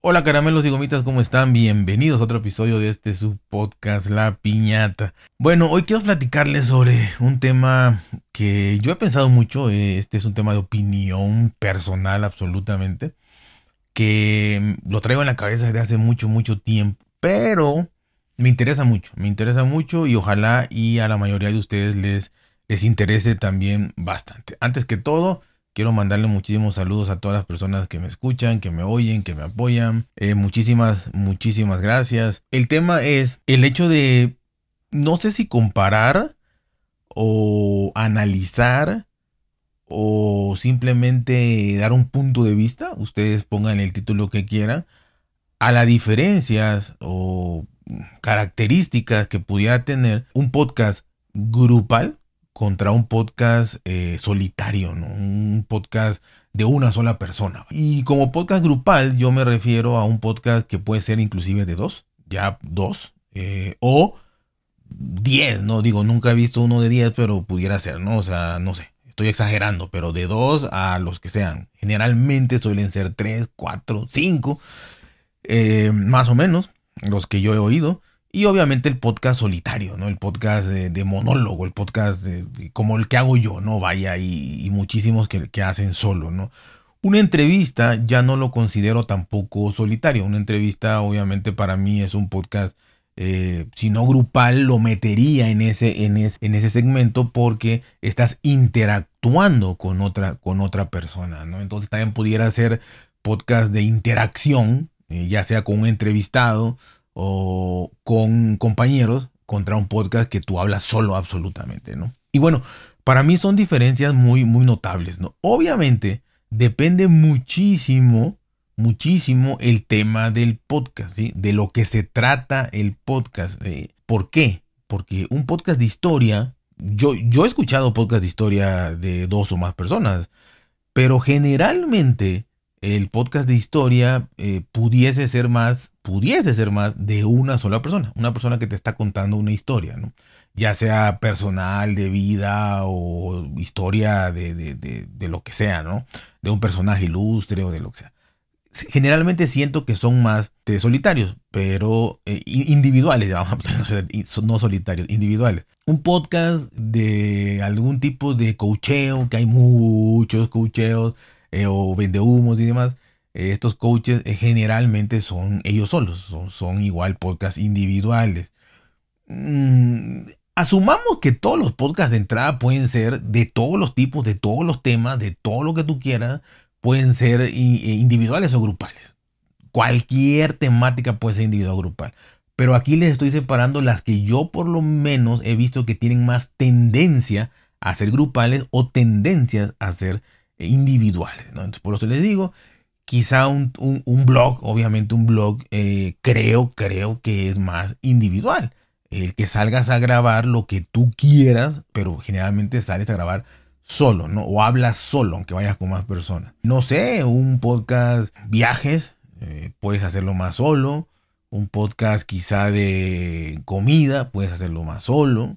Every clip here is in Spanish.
Hola caramelos y gomitas, ¿cómo están? Bienvenidos a otro episodio de este su podcast La Piñata. Bueno, hoy quiero platicarles sobre un tema que yo he pensado mucho, eh, este es un tema de opinión personal absolutamente, que lo traigo en la cabeza desde hace mucho, mucho tiempo, pero me interesa mucho, me interesa mucho y ojalá y a la mayoría de ustedes les, les interese también bastante. Antes que todo, Quiero mandarle muchísimos saludos a todas las personas que me escuchan, que me oyen, que me apoyan. Eh, muchísimas, muchísimas gracias. El tema es el hecho de, no sé si comparar o analizar o simplemente dar un punto de vista. Ustedes pongan el título que quieran. A las diferencias o características que pudiera tener un podcast grupal contra un podcast eh, solitario, ¿no? un podcast de una sola persona. Y como podcast grupal yo me refiero a un podcast que puede ser inclusive de dos, ya dos, eh, o diez, ¿no? Digo, nunca he visto uno de diez, pero pudiera ser, ¿no? O sea, no sé, estoy exagerando, pero de dos a los que sean. Generalmente suelen ser tres, cuatro, cinco, eh, más o menos, los que yo he oído. Y obviamente el podcast solitario, ¿no? El podcast de, monólogo, el podcast como el que hago yo, ¿no? Vaya, y, muchísimos que, que, hacen solo, ¿no? Una entrevista ya no lo considero tampoco solitario. Una entrevista, obviamente, para mí es un podcast, eh, si no grupal, lo metería en ese, en, en ese segmento porque estás interactuando con otra, con otra persona, ¿no? Entonces también pudiera ser podcast de interacción, eh, ya sea con un entrevistado o con compañeros contra un podcast que tú hablas solo absolutamente, ¿no? Y bueno, para mí son diferencias muy, muy notables, ¿no? Obviamente depende muchísimo, muchísimo el tema del podcast, ¿sí? De lo que se trata el podcast. ¿Por qué? Porque un podcast de historia, yo, yo he escuchado podcast de historia de dos o más personas, pero generalmente el podcast de historia eh, pudiese ser más, pudiese ser más de una sola persona, una persona que te está contando una historia, ¿no? Ya sea personal, de vida o historia de, de, de, lo que sea, ¿no? De un personaje ilustre o de lo que sea. Generalmente siento que son más de solitarios, pero eh, individuales, no solitarios, individuales. Un podcast de algún tipo de cocheo, que hay muchos cocheos eh, o vendehumos y demás, estos coaches eh, generalmente son ellos solos, son, igual podcasts individuales. Mm, asumamos que todos los podcasts de entrada pueden ser de todos los tipos, de todos los temas, de todo lo que tú quieras, pueden ser individuales o grupales. Cualquier temática puede ser individual o grupal. Pero aquí les estoy separando las que yo por lo menos he visto que tienen más tendencia a ser grupales o tendencias a ser individuales. Entonces, por eso les digo, quizá un, blog, obviamente un blog, eh, creo, creo que es más individual. El que salgas a grabar lo que tú quieras, pero generalmente sales a grabar solo, ¿no? O hablas solo, aunque vayas con más personas. No sé, un podcast viajes, eh, puedes hacerlo más solo. Un podcast quizá de comida, puedes hacerlo más solo.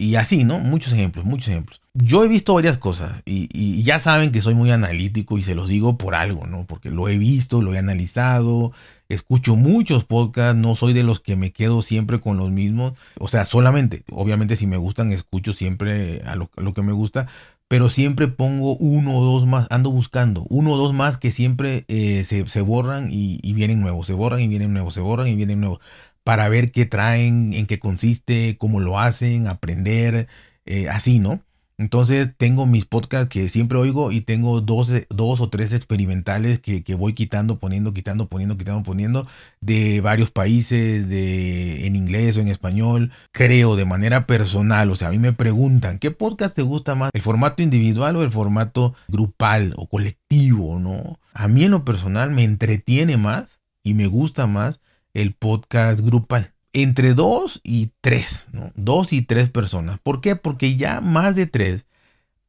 Y así, ¿no? Muchos ejemplos, muchos ejemplos. Yo he visto varias cosas y, ya saben que soy muy analítico y se los digo por algo, ¿no? Porque lo he visto, lo he analizado, escucho muchos podcasts, no soy de los que me quedo siempre con los mismos. O sea, solamente, obviamente si me gustan, escucho siempre a lo, que me gusta, pero siempre pongo uno o dos más, ando buscando uno o dos más que siempre eh, se, borran y, y, vienen nuevos, se borran y vienen nuevos, se borran y vienen nuevos para ver qué traen, en qué consiste, cómo lo hacen, aprender, eh, así, ¿no? Entonces tengo mis podcasts que siempre oigo y tengo dos, dos o tres experimentales que, voy quitando, poniendo, quitando, poniendo, quitando, poniendo de varios países, de, en inglés o en español. Creo de manera personal, o sea, a mí me preguntan, ¿qué podcast te gusta más? ¿El formato individual o el formato grupal o colectivo, no? A mí en lo personal me entretiene más y me gusta más el podcast grupal. Entre dos y tres. Dos y tres personas. ¿Por qué? Porque ya más de tres,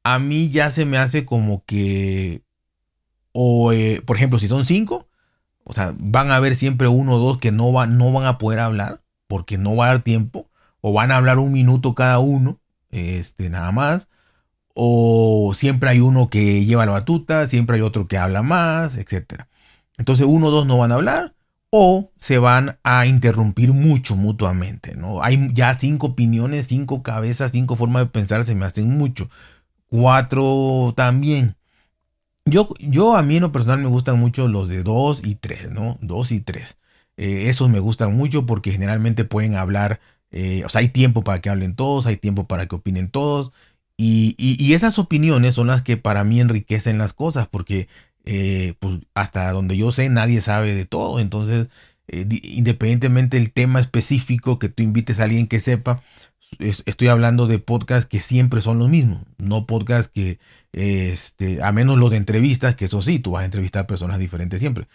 a mí ya se me hace como que, o eh, por ejemplo, si son cinco, o sea, van a haber siempre uno o dos que no, van no van a poder hablar porque no va a dar tiempo, o van a hablar un minuto cada uno, este, nada más, o siempre hay uno que lleva la batuta, siempre hay otro que habla más, etcétera. Entonces uno o dos no van a hablar o se van a interrumpir mucho mutuamente, ¿no? Hay ya cinco opiniones, cinco cabezas, cinco formas de pensar, se me hacen mucho. Cuatro también. Yo, yo a mí en lo personal me gustan mucho los de dos y tres, ¿no? Dos y tres. Eh, esos me gustan mucho porque generalmente pueden hablar, eh, o sea, hay tiempo para que hablen todos, hay tiempo para que opinen todos. Y, y, esas opiniones son las que para mí enriquecen las cosas porque eh, pues hasta donde yo sé nadie sabe de todo. Entonces, independientemente del tema específico que tú invites a alguien que sepa, estoy hablando de podcasts que siempre son los mismos, no podcasts que, este, a menos los de entrevistas, que eso sí, tú vas a entrevistar personas diferentes siempre.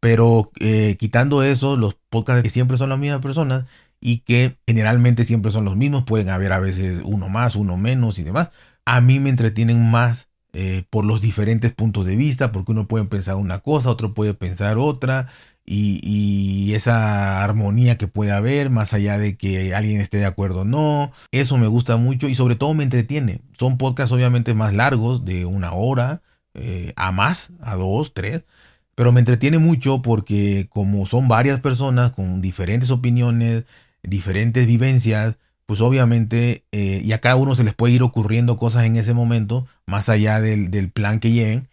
Pero eh, quitando eso, los podcasts que siempre son las mismas personas y que generalmente siempre son los mismos, pueden haber a veces uno más, uno menos y demás. A mí me entretienen más eh, por los diferentes puntos de vista, porque uno puede pensar una cosa, otro puede pensar otra, y, esa armonía que puede haber, más allá de que alguien esté de acuerdo o no, eso me gusta mucho y sobre todo me entretiene. Son podcasts obviamente más largos, de una hora, eh, a más, a dos, tres, pero me entretiene mucho porque como son varias personas con diferentes opiniones, diferentes vivencias, pues obviamente, eh, y a cada uno se les puede ir ocurriendo cosas en ese momento, más allá del, plan que lleven.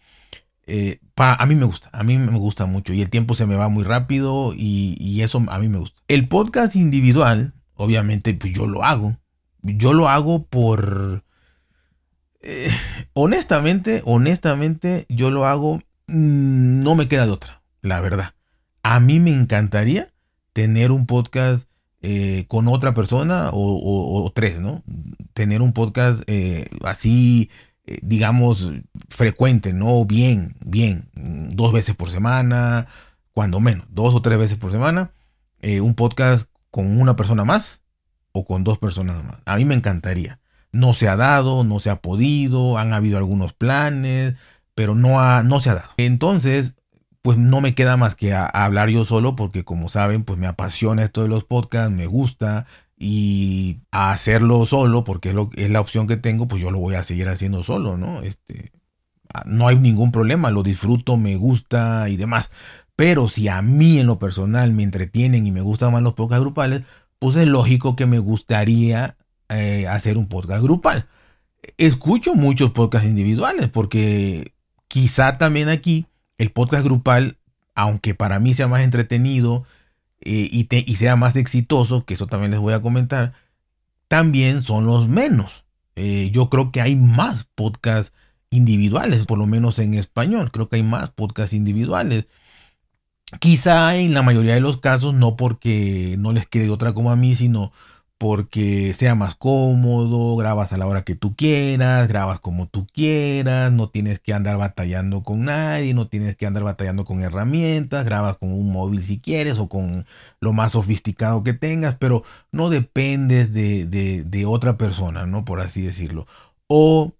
Eh, a mí me gusta, a mí me gusta mucho y el tiempo se me va muy rápido y, eso a mí me gusta. El podcast individual, obviamente, pues yo lo hago. Yo lo hago por... Eh, honestamente, honestamente, yo lo hago Mm, no me queda de otra, la verdad. A mí me encantaría tener un podcast eh, con otra persona o, tres, ¿no? Tener un podcast eh, así, eh, digamos, frecuente, ¿no? Bien, bien, dos veces por semana, cuando menos, dos o tres veces por semana, un podcast con una persona más o con dos personas más. A mí me encantaría. No se ha dado, no se ha podido, han habido algunos planes, pero no, no se ha dado. Entonces, pues no me queda más que hablar yo solo porque como saben, pues me apasiona esto de los podcasts, me gusta y a hacerlo solo porque es, lo, es la opción que tengo, pues yo lo voy a seguir haciendo solo, ¿no? Este, ah, no hay ningún problema, lo disfruto, me gusta y demás. Pero si a mí en lo personal me entretienen y me gustan más los podcasts grupales, pues es lógico que me gustaría eh, hacer un podcast grupal. Escucho muchos podcasts individuales porque Quizá también aquí el podcast grupal, aunque para mí sea más entretenido eh, y, sea más exitoso, que eso también les voy a comentar, también son los menos. Eh, yo creo que hay más podcasts individuales, por lo menos en español. Creo que hay más podcasts individuales. Quizá en la mayoría de los casos no porque no les quede otra como a mí, sino porque sea más cómodo, grabas a la hora que tú quieras, grabas como tú quieras, no tienes que andar batallando con nadie, no tienes que andar batallando con herramientas, grabas con un móvil si quieres o con lo más sofisticado que tengas, pero no dependes de, de, otra persona, ¿no? Por así decirlo. O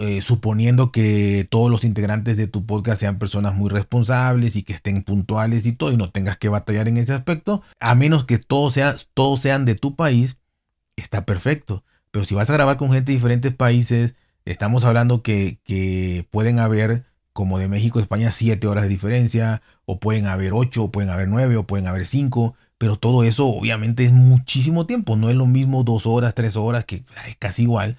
eh, suponiendo que todos los integrantes de tu podcast sean personas muy responsables y que estén puntuales y todo y no tengas que batallar en ese aspecto, a menos que todos, todos sean de tu país, está perfecto. Pero si vas a grabar con gente de diferentes países, estamos hablando que, que pueden haber, como de México a España, siete horas de diferencia, o pueden haber ocho, o pueden haber nueve, o pueden haber cinco. Pero todo eso obviamente es muchísimo tiempo. No es lo mismo dos horas, tres horas, que es casi igual.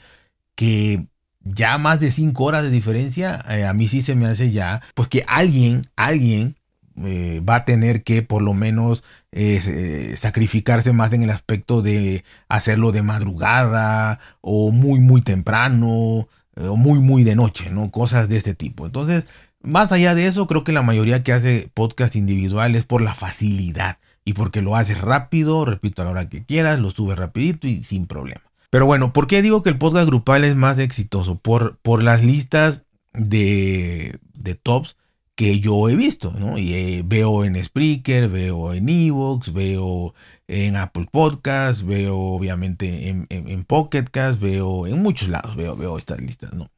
Que ya más de cinco horas de diferencia, eh, a mí sí se me hace ya, pues que alguien, alguien eh, va a tener que por lo menos eh, sacrificarse más en el aspecto de hacerlo de madrugada o muy muy temprano o muy muy de noche, ¿no? Cosas de este tipo. Entonces, más allá de eso, creo que la mayoría que hace podcast individual es por la facilidad y porque lo haces rápido, repito, a la hora que quieras, lo subes rapidito y sin problema. Pero bueno, ¿por qué digo que el podcast grupal es más exitoso? Por, por las listas de, de tops que yo he visto, ¿no? Y eh, veo en Spreaker, veo en Evox, veo en Apple Podcasts, veo obviamente en, en, Pocket veo en muchos lados, veo, veo estas listas, ¿no?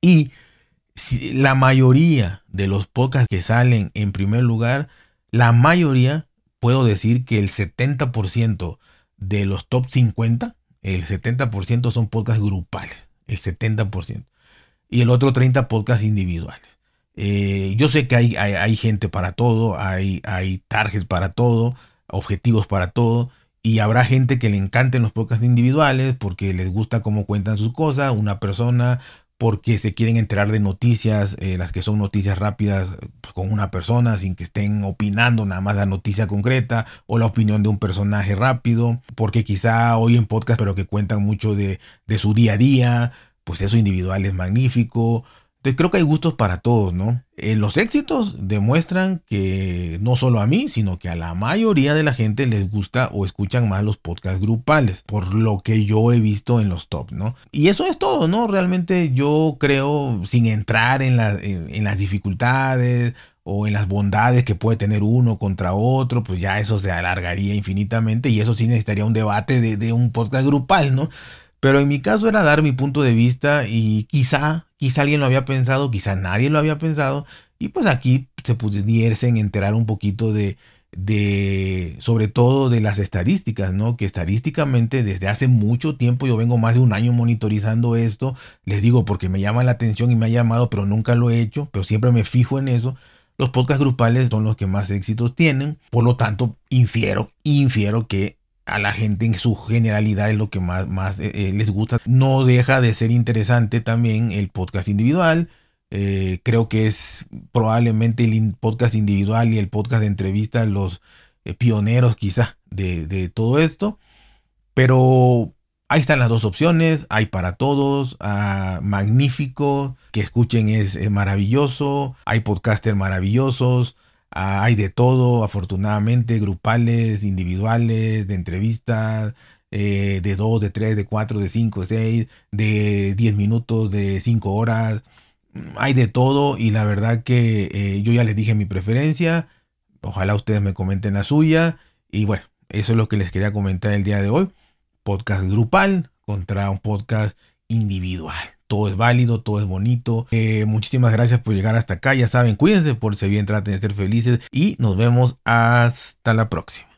Y la mayoría de los podcasts que salen en primer lugar, la mayoría, puedo decir que el 70% de los top 50, el 70% son podcasts grupales, el 70%. Y el otro 30 podcasts individuales. Eh, yo sé que hay, hay, gente para todo, hay, hay targets para todo, objetivos para todo. Y habrá gente que le encanten los podcasts individuales porque les gusta cómo cuentan sus cosas. Una persona porque se quieren enterar de noticias, eh, las que son noticias rápidas pues, con una persona sin que estén opinando nada más la noticia concreta o la opinión de un personaje rápido, porque quizá oyen podcast pero que cuentan mucho de, de su día a día, pues eso individual es magnífico, creo que hay gustos para todos, ¿no? Eh, los éxitos demuestran que no solo a mí, sino que a la mayoría de la gente les gusta o escuchan más los podcasts grupales, por lo que yo he visto en los top, ¿no? Y eso es todo, ¿no? Realmente yo creo, sin entrar en, las dificultades o en las bondades que puede tener uno contra otro, pues ya eso se alargaría infinitamente y eso sí necesitaría un debate de, de un podcast grupal, ¿no? Pero en mi caso era dar mi punto de vista y quizá, quizá alguien lo había pensado, quizá nadie lo había pensado. Y pues aquí se pudiesen enterar un poquito de, de, sobre todo de las estadísticas, ¿no? Que estadísticamente desde hace mucho tiempo, yo vengo más de un año monitorizando esto, les digo porque me llama la atención y me ha llamado, pero nunca lo he hecho, pero siempre me fijo en eso. Los podcasts grupales son los que más éxitos tienen, por lo tanto, infiero, infiero que a la gente en su generalidad es lo que más, más eh, eh, les gusta. No deja de ser interesante también el podcast individual. Eh, creo que es probablemente el podcast individual y el podcast de entrevistas los pioneros quizá de, todo esto. Pero ahí están las dos opciones. Hay para todos. Ah, magnífico. Que escuchen es, es maravilloso. Hay podcasters maravillosos. Ah, hay de todo, afortunadamente, grupales, individuales, de entrevistas, eh, de 2, de 3, de 4, de 5, de 6, de 10 minutos, de 5 horas. Hay de todo y la verdad que eh, yo ya les dije mi preferencia. Ojalá ustedes me comenten la suya. Y bueno, eso es lo que les quería comentar el día de hoy. Podcast grupal contra un podcast individual todo es válido, todo es bonito. Eh, muchísimas gracias por llegar hasta acá. Ya saben, cuídense, por si bien, traten de ser felices y nos vemos hasta la próxima.